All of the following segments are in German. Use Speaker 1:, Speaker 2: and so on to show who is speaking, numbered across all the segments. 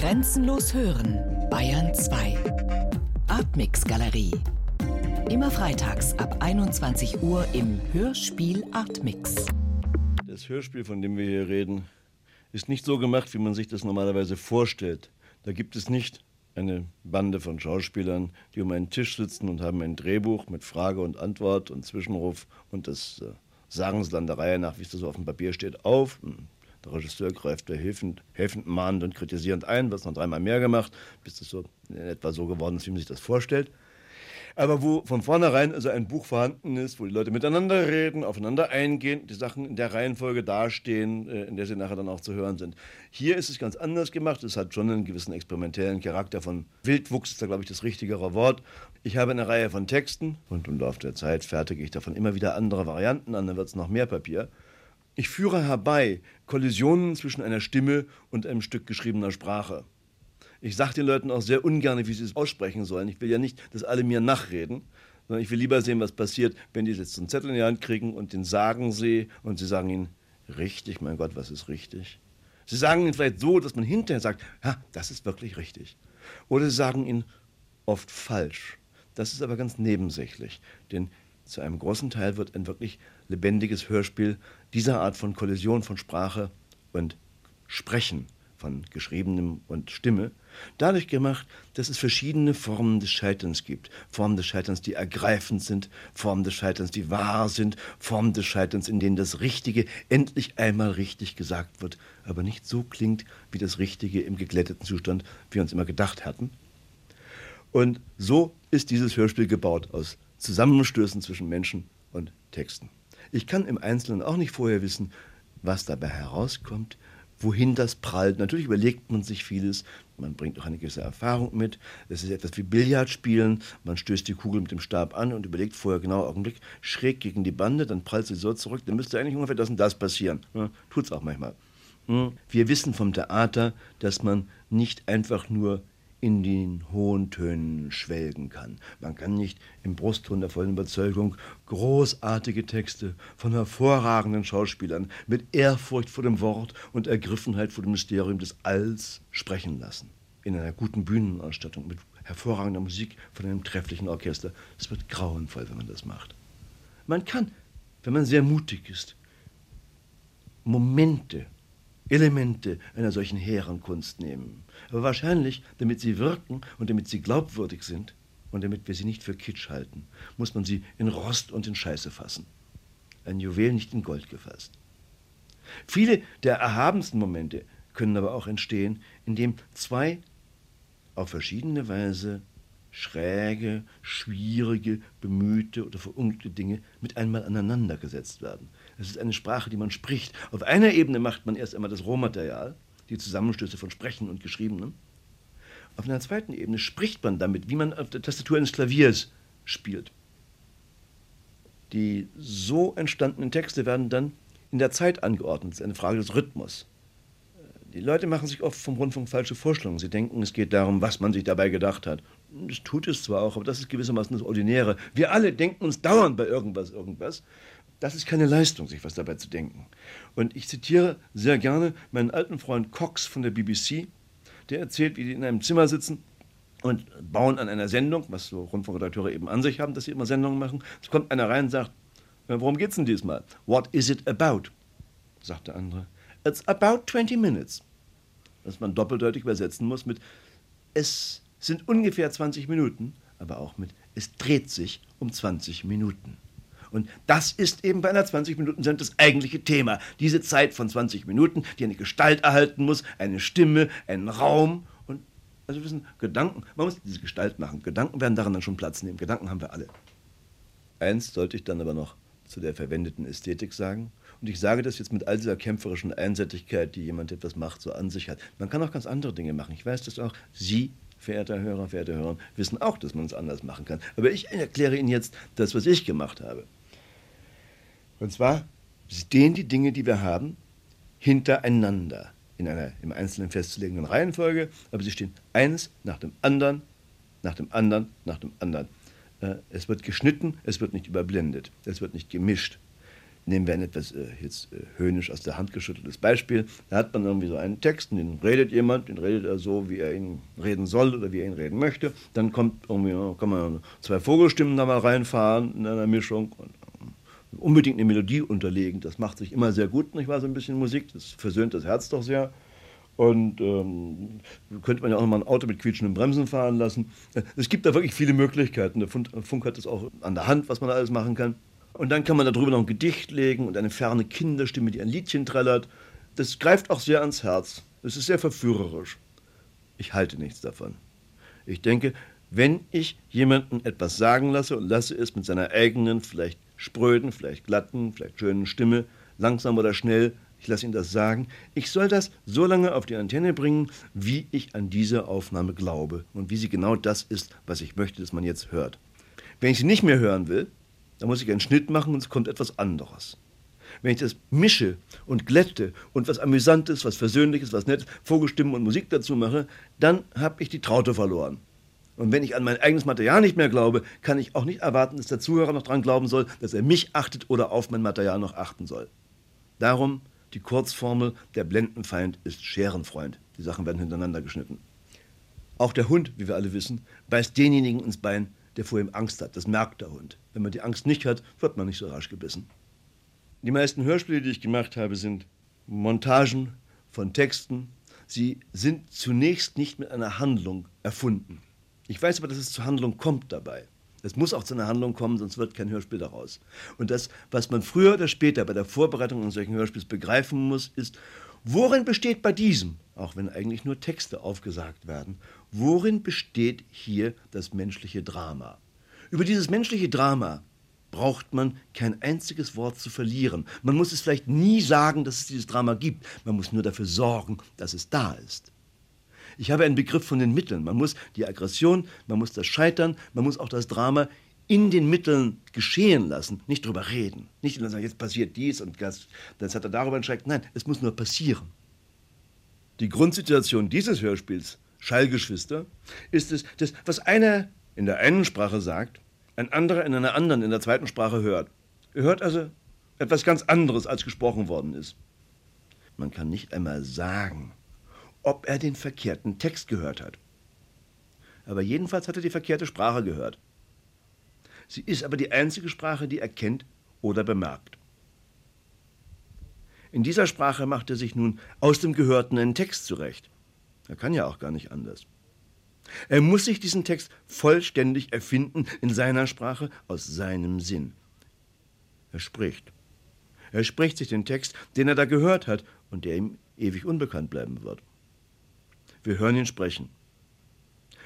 Speaker 1: Grenzenlos hören, Bayern 2. Artmix Galerie. Immer freitags ab 21 Uhr im Hörspiel Artmix.
Speaker 2: Das Hörspiel, von dem wir hier reden, ist nicht so gemacht, wie man sich das normalerweise vorstellt. Da gibt es nicht eine Bande von Schauspielern, die um einen Tisch sitzen und haben ein Drehbuch mit Frage und Antwort und Zwischenruf und das äh, sagen sie dann der Reihe nach, wie es so auf dem Papier steht, auf. Hm, der Regisseur greift da helfend, helfend mahnend und kritisierend ein, wird noch dreimal mehr gemacht, bis das so in etwa so geworden ist, wie man sich das vorstellt aber wo von vornherein also ein Buch vorhanden ist, wo die Leute miteinander reden, aufeinander eingehen, die Sachen in der Reihenfolge dastehen, äh, in der sie nachher dann auch zu hören sind. Hier ist es ganz anders gemacht. Es hat schon einen gewissen experimentellen Charakter von Wildwuchs, ist da glaube ich das richtigere Wort. Ich habe eine Reihe von Texten und im Laufe der Zeit fertige ich davon immer wieder andere Varianten an, dann wird es noch mehr Papier. Ich führe herbei Kollisionen zwischen einer Stimme und einem Stück geschriebener Sprache. Ich sage den Leuten auch sehr ungern, wie sie es aussprechen sollen. Ich will ja nicht, dass alle mir nachreden, sondern ich will lieber sehen, was passiert, wenn die jetzt einen Zettel in die Hand kriegen und den sagen sie und sie sagen ihnen, richtig, mein Gott, was ist richtig? Sie sagen ihnen vielleicht so, dass man hinterher sagt, ja, das ist wirklich richtig. Oder sie sagen ihnen oft falsch. Das ist aber ganz nebensächlich, denn zu einem großen Teil wird ein wirklich lebendiges Hörspiel dieser Art von Kollision von Sprache und Sprechen, von Geschriebenem und Stimme, dadurch gemacht, dass es verschiedene Formen des Scheiterns gibt. Formen des Scheiterns, die ergreifend sind, Formen des Scheiterns, die wahr sind, Formen des Scheiterns, in denen das Richtige endlich einmal richtig gesagt wird, aber nicht so klingt wie das Richtige im geglätteten Zustand, wie wir uns immer gedacht hatten. Und so ist dieses Hörspiel gebaut aus Zusammenstößen zwischen Menschen und Texten. Ich kann im Einzelnen auch nicht vorher wissen, was dabei herauskommt, wohin das prallt. Natürlich überlegt man sich vieles, man bringt auch eine gewisse Erfahrung mit. Es ist etwas wie Billard spielen. Man stößt die Kugel mit dem Stab an und überlegt vorher genau Augenblick schräg gegen die Bande, dann prallt sie so zurück. Dann müsste eigentlich ungefähr das und das passieren. Ja, es auch manchmal. Hm. Wir wissen vom Theater, dass man nicht einfach nur in den hohen Tönen schwelgen kann. Man kann nicht im Brustton der vollen Überzeugung großartige Texte von hervorragenden Schauspielern mit Ehrfurcht vor dem Wort und Ergriffenheit vor dem Mysterium des Alls sprechen lassen. In einer guten Bühnenausstattung mit hervorragender Musik von einem trefflichen Orchester. Es wird grauenvoll, wenn man das macht. Man kann, wenn man sehr mutig ist, Momente Elemente einer solchen hehren Kunst nehmen. Aber wahrscheinlich, damit sie wirken und damit sie glaubwürdig sind und damit wir sie nicht für Kitsch halten, muss man sie in Rost und in Scheiße fassen. Ein Juwel nicht in Gold gefasst. Viele der erhabensten Momente können aber auch entstehen, indem zwei auf verschiedene Weise schräge, schwierige, bemühte oder verunglückte Dinge mit einmal aneinandergesetzt werden. Es ist eine Sprache, die man spricht. Auf einer Ebene macht man erst einmal das Rohmaterial, die Zusammenstöße von Sprechen und Geschriebenem. Auf einer zweiten Ebene spricht man damit, wie man auf der Tastatur eines Klaviers spielt. Die so entstandenen Texte werden dann in der Zeit angeordnet. Das ist eine Frage des Rhythmus. Die Leute machen sich oft vom Rundfunk falsche Vorstellungen. Sie denken, es geht darum, was man sich dabei gedacht hat. Das tut es zwar auch, aber das ist gewissermaßen das Ordinäre. Wir alle denken uns dauernd bei irgendwas, irgendwas. Das ist keine Leistung, sich was dabei zu denken. Und ich zitiere sehr gerne meinen alten Freund Cox von der BBC, der erzählt, wie die in einem Zimmer sitzen und bauen an einer Sendung, was so Rundfunkredakteure eben an sich haben, dass sie immer Sendungen machen. Es kommt einer rein und sagt, äh, worum geht's denn diesmal? What is it about? sagt der andere. It's about 20 minutes. Was man doppeldeutig übersetzen muss mit es sind ungefähr 20 Minuten, aber auch mit es dreht sich um 20 Minuten. Und das ist eben bei einer 20-Minuten-Sendung das eigentliche Thema. Diese Zeit von 20 Minuten, die eine Gestalt erhalten muss, eine Stimme, einen Raum und, also wissen, Gedanken. Man muss diese Gestalt machen. Gedanken werden daran dann schon Platz nehmen. Gedanken haben wir alle. Eins sollte ich dann aber noch zu der verwendeten Ästhetik sagen. Und ich sage das jetzt mit all dieser kämpferischen Einseitigkeit, die jemand etwas macht, so an sich hat. Man kann auch ganz andere Dinge machen. Ich weiß das auch. Sie verehrter Hörer, verehrte Hörer, wissen auch, dass man es anders machen kann. Aber ich erkläre Ihnen jetzt das, was ich gemacht habe. Und zwar stehen die Dinge, die wir haben, hintereinander in einer im Einzelnen festzulegenden Reihenfolge, aber sie stehen eines nach dem anderen, nach dem anderen, nach dem anderen. Äh, es wird geschnitten, es wird nicht überblendet, es wird nicht gemischt. Nehmen wir ein etwas äh, jetzt äh, höhnisch aus der Hand geschütteltes Beispiel. Da hat man irgendwie so einen Text, den redet jemand, den redet er so, wie er ihn reden soll oder wie er ihn reden möchte. Dann kommt irgendwie, kann man zwei Vogelstimmen da mal reinfahren in einer Mischung und äh, unbedingt eine Melodie unterlegen. Das macht sich immer sehr gut, nicht wahr, so ein bisschen Musik. Das versöhnt das Herz doch sehr. Und ähm, könnte man ja auch noch mal ein Auto mit quietschenden Bremsen fahren lassen. Es gibt da wirklich viele Möglichkeiten. Der Funk hat das auch an der Hand, was man da alles machen kann. Und dann kann man darüber noch ein Gedicht legen und eine ferne Kinderstimme, die ein Liedchen trällert. Das greift auch sehr ans Herz. Es ist sehr verführerisch. Ich halte nichts davon. Ich denke, wenn ich jemanden etwas sagen lasse und lasse es mit seiner eigenen, vielleicht spröden, vielleicht glatten, vielleicht schönen Stimme, langsam oder schnell, ich lasse ihn das sagen, ich soll das so lange auf die Antenne bringen, wie ich an diese Aufnahme glaube und wie sie genau das ist, was ich möchte, dass man jetzt hört. Wenn ich sie nicht mehr hören will, da muss ich einen Schnitt machen und es kommt etwas anderes. Wenn ich das mische und glätte und was Amüsantes, was Versöhnliches, was Nettes, Vogelstimmen und Musik dazu mache, dann habe ich die Traute verloren. Und wenn ich an mein eigenes Material nicht mehr glaube, kann ich auch nicht erwarten, dass der Zuhörer noch daran glauben soll, dass er mich achtet oder auf mein Material noch achten soll. Darum die Kurzformel, der Blendenfeind ist Scherenfreund. Die Sachen werden hintereinander geschnitten. Auch der Hund, wie wir alle wissen, beißt denjenigen ins Bein, der vor ihm Angst hat. Das merkt der Hund. Wenn man die Angst nicht hat, wird man nicht so rasch gebissen. Die meisten Hörspiele, die ich gemacht habe, sind Montagen von Texten. Sie sind zunächst nicht mit einer Handlung erfunden. Ich weiß aber, dass es zur Handlung kommt dabei. Es muss auch zu einer Handlung kommen, sonst wird kein Hörspiel daraus. Und das, was man früher oder später bei der Vorbereitung eines solchen Hörspiels begreifen muss, ist, worin besteht bei diesem, auch wenn eigentlich nur Texte aufgesagt werden, worin besteht hier das menschliche Drama? Über dieses menschliche Drama braucht man kein einziges Wort zu verlieren. Man muss es vielleicht nie sagen, dass es dieses Drama gibt. Man muss nur dafür sorgen, dass es da ist. Ich habe einen Begriff von den Mitteln. Man muss die Aggression, man muss das Scheitern, man muss auch das Drama in den Mitteln geschehen lassen, nicht darüber reden. Nicht sagen, jetzt passiert dies und das, das hat er darüber entschreckt. Nein, es muss nur passieren. Die Grundsituation dieses Hörspiels Schallgeschwister, ist es, dass was einer in der einen Sprache sagt, ein anderer in einer anderen, in der zweiten Sprache hört. Er hört also etwas ganz anderes, als gesprochen worden ist. Man kann nicht einmal sagen, ob er den verkehrten Text gehört hat. Aber jedenfalls hat er die verkehrte Sprache gehört. Sie ist aber die einzige Sprache, die er kennt oder bemerkt. In dieser Sprache macht er sich nun aus dem Gehörten einen Text zurecht. Er kann ja auch gar nicht anders. Er muss sich diesen Text vollständig erfinden in seiner Sprache, aus seinem Sinn. Er spricht. Er spricht sich den Text, den er da gehört hat und der ihm ewig unbekannt bleiben wird. Wir hören ihn sprechen.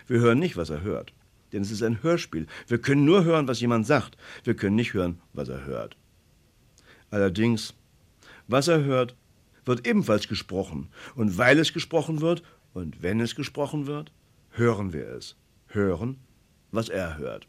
Speaker 2: Wir hören nicht, was er hört, denn es ist ein Hörspiel. Wir können nur hören, was jemand sagt. Wir können nicht hören, was er hört. Allerdings, was er hört, wird ebenfalls gesprochen. Und weil es gesprochen wird, und wenn es gesprochen wird, hören wir es. Hören, was er hört.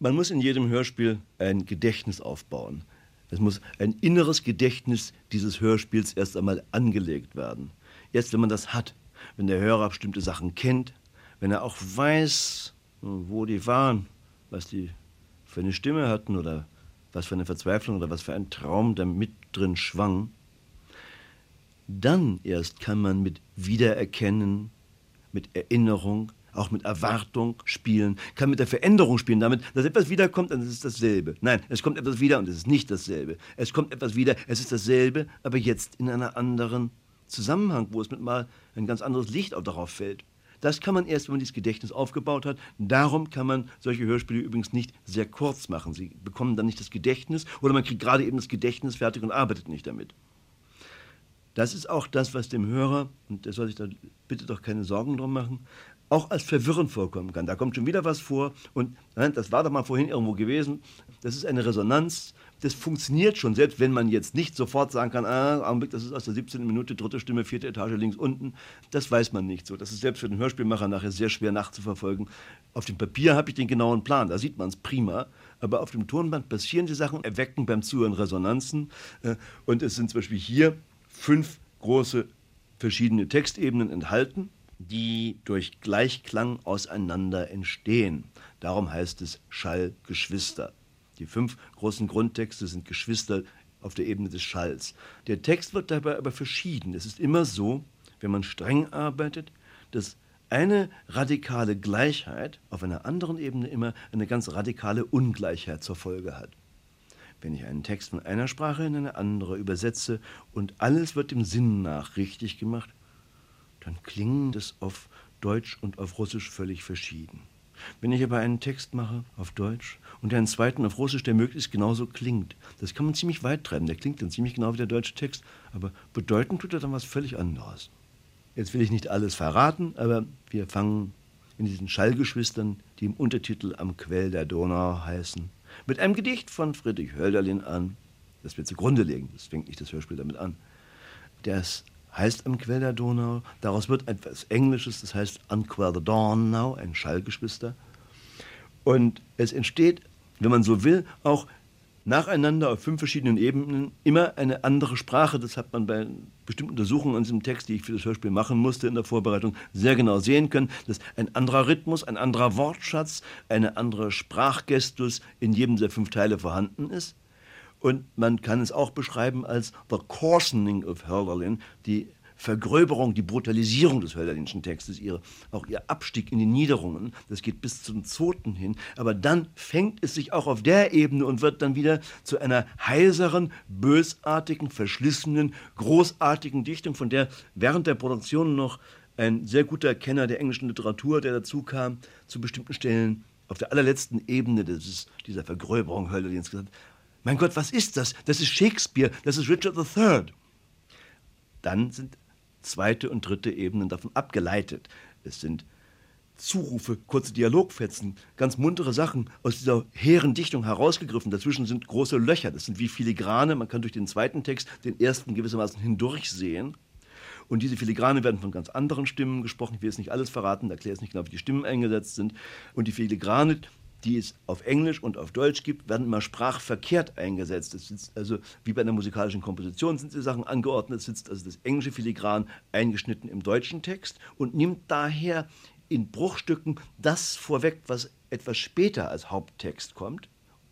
Speaker 2: Man muss in jedem Hörspiel ein Gedächtnis aufbauen. Es muss ein inneres Gedächtnis dieses Hörspiels erst einmal angelegt werden. Erst wenn man das hat, wenn der Hörer bestimmte Sachen kennt, wenn er auch weiß, wo die waren, was die für eine Stimme hatten oder was für eine Verzweiflung oder was für ein Traum da mit drin schwang, dann erst kann man mit Wiedererkennen, mit Erinnerung, auch mit Erwartung spielen, kann mit der Veränderung spielen, damit, dass etwas wiederkommt, dann ist es dasselbe. Nein, es kommt etwas wieder und es ist nicht dasselbe. Es kommt etwas wieder, es ist dasselbe, aber jetzt in einer anderen Zusammenhang, wo es mit mal ein ganz anderes Licht auch darauf fällt. Das kann man erst, wenn man dieses Gedächtnis aufgebaut hat. Darum kann man solche Hörspiele übrigens nicht sehr kurz machen. Sie bekommen dann nicht das Gedächtnis oder man kriegt gerade eben das Gedächtnis fertig und arbeitet nicht damit. Das ist auch das, was dem Hörer, und der soll sich da bitte doch keine Sorgen drum machen, auch als verwirrend vorkommen kann. Da kommt schon wieder was vor und nein, das war doch mal vorhin irgendwo gewesen. Das ist eine Resonanz. Das funktioniert schon, selbst wenn man jetzt nicht sofort sagen kann, ah, Augenblick, das ist aus der 17. Minute, dritte Stimme, vierte Etage links unten. Das weiß man nicht so. Das ist selbst für den Hörspielmacher nachher sehr schwer nachzuverfolgen. Auf dem Papier habe ich den genauen Plan, da sieht man es prima. Aber auf dem Tonband passieren die Sachen, erwecken beim Zuhören Resonanzen. Äh, und es sind zum Beispiel hier fünf große verschiedene Textebenen enthalten, die durch Gleichklang auseinander entstehen. Darum heißt es Schallgeschwister. Die fünf großen Grundtexte sind Geschwister auf der Ebene des Schalls. Der Text wird dabei aber verschieden. Es ist immer so, wenn man streng arbeitet, dass eine radikale Gleichheit auf einer anderen Ebene immer eine ganz radikale Ungleichheit zur Folge hat. Wenn ich einen Text von einer Sprache in eine andere übersetze und alles wird dem Sinn nach richtig gemacht, dann klingen das auf Deutsch und auf Russisch völlig verschieden. Wenn ich aber einen Text mache auf Deutsch und einen zweiten auf Russisch, der möglichst genauso klingt, das kann man ziemlich weit treiben. Der klingt dann ziemlich genau wie der deutsche Text, aber bedeuten tut er dann was völlig anderes. Jetzt will ich nicht alles verraten, aber wir fangen in diesen Schallgeschwistern, die im Untertitel Am Quell der Donau heißen, mit einem Gedicht von Friedrich Hölderlin an, das wir zugrunde legen. Das fängt nicht das Hörspiel damit an. Das heißt am Quell der Donau. Daraus wird etwas Englisches, das heißt Unquell the Donau, ein Schallgeschwister. Und es entsteht, wenn man so will, auch nacheinander auf fünf verschiedenen Ebenen immer eine andere Sprache. Das hat man bei bestimmten Untersuchungen an diesem Text, die ich für das Hörspiel machen musste in der Vorbereitung, sehr genau sehen können, dass ein anderer Rhythmus, ein anderer Wortschatz, eine andere Sprachgestus in jedem der fünf Teile vorhanden ist. Und man kann es auch beschreiben als the coarsening of Hölderlin, die Vergröberung, die Brutalisierung des Hölderlinschen Textes, ihre, auch ihr Abstieg in die Niederungen, das geht bis zum Zoten hin. Aber dann fängt es sich auch auf der Ebene und wird dann wieder zu einer heiseren, bösartigen, verschlissenen, großartigen Dichtung, von der während der Produktion noch ein sehr guter Kenner der englischen Literatur, der dazu kam, zu bestimmten Stellen auf der allerletzten Ebene dieses, dieser Vergröberung Hölderlins gesagt, mein Gott, was ist das? Das ist Shakespeare, das ist Richard III. Dann sind zweite und dritte Ebenen davon abgeleitet. Es sind Zurufe, kurze Dialogfetzen, ganz muntere Sachen aus dieser hehren Dichtung herausgegriffen. Dazwischen sind große Löcher, das sind wie Filigrane. Man kann durch den zweiten Text den ersten gewissermaßen hindurchsehen. Und diese Filigrane werden von ganz anderen Stimmen gesprochen. Ich will jetzt nicht alles verraten, erkläre es nicht genau, wie die Stimmen eingesetzt sind. Und die Filigrane, die es auf Englisch und auf Deutsch gibt, werden immer sprachverkehrt eingesetzt. Es sitzt also wie bei einer musikalischen Komposition sind die Sachen angeordnet, sitzt also das englische Filigran eingeschnitten im deutschen Text und nimmt daher in Bruchstücken das vorweg, was etwas später als Haupttext kommt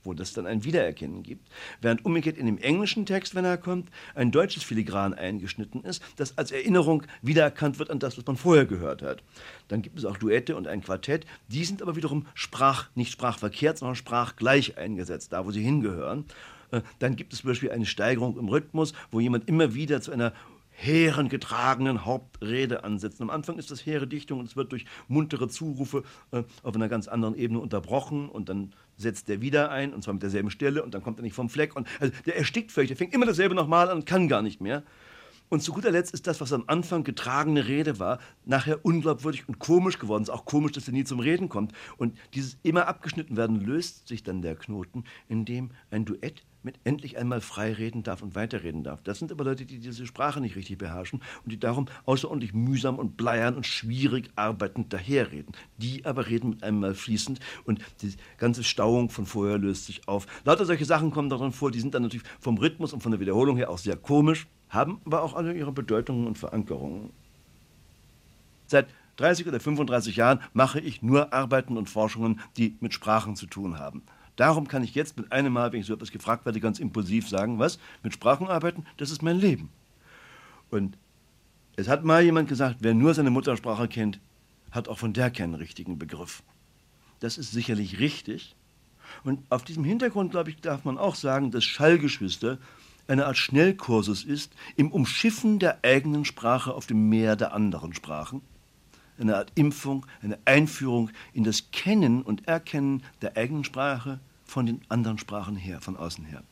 Speaker 2: wo das dann ein Wiedererkennen gibt, während umgekehrt in dem englischen Text, wenn er kommt, ein deutsches Filigran eingeschnitten ist, das als Erinnerung wiedererkannt wird an das, was man vorher gehört hat. Dann gibt es auch Duette und ein Quartett, die sind aber wiederum sprach, nicht sprachverkehrt, sondern sprachgleich eingesetzt, da wo sie hingehören. Äh, dann gibt es zum Beispiel eine Steigerung im Rhythmus, wo jemand immer wieder zu einer hehren getragenen Hauptrede ansetzen. Am Anfang ist das hehre Dichtung und es wird durch muntere Zurufe äh, auf einer ganz anderen Ebene unterbrochen und dann setzt er wieder ein und zwar mit derselben Stelle und dann kommt er nicht vom Fleck und also der erstickt völlig, der fängt immer dasselbe nochmal an und kann gar nicht mehr. Und zu guter Letzt ist das, was am Anfang getragene Rede war, nachher unglaubwürdig und komisch geworden. Es ist auch komisch, dass er nie zum Reden kommt. Und dieses immer abgeschnitten werden löst sich dann der Knoten, indem ein Duett mit endlich einmal frei reden darf und weiterreden darf. Das sind aber Leute, die diese Sprache nicht richtig beherrschen und die darum außerordentlich mühsam und bleiern und schwierig arbeitend daherreden. Die aber reden mit einmal fließend und die ganze Stauung von vorher löst sich auf. Lauter solche Sachen kommen darin vor, die sind dann natürlich vom Rhythmus und von der Wiederholung her auch sehr komisch, haben aber auch alle ihre Bedeutungen und Verankerungen. Seit 30 oder 35 Jahren mache ich nur Arbeiten und Forschungen, die mit Sprachen zu tun haben. Darum kann ich jetzt mit einem Mal, wenn ich so etwas gefragt werde, ganz impulsiv sagen, was? Mit Sprachen arbeiten, das ist mein Leben. Und es hat mal jemand gesagt, wer nur seine Muttersprache kennt, hat auch von der keinen richtigen Begriff. Das ist sicherlich richtig. Und auf diesem Hintergrund, glaube ich, darf man auch sagen, dass Schallgeschwister eine Art Schnellkursus ist im Umschiffen der eigenen Sprache auf dem Meer der anderen Sprachen eine Art Impfung, eine Einführung in das Kennen und Erkennen der eigenen Sprache von den anderen Sprachen her, von außen her.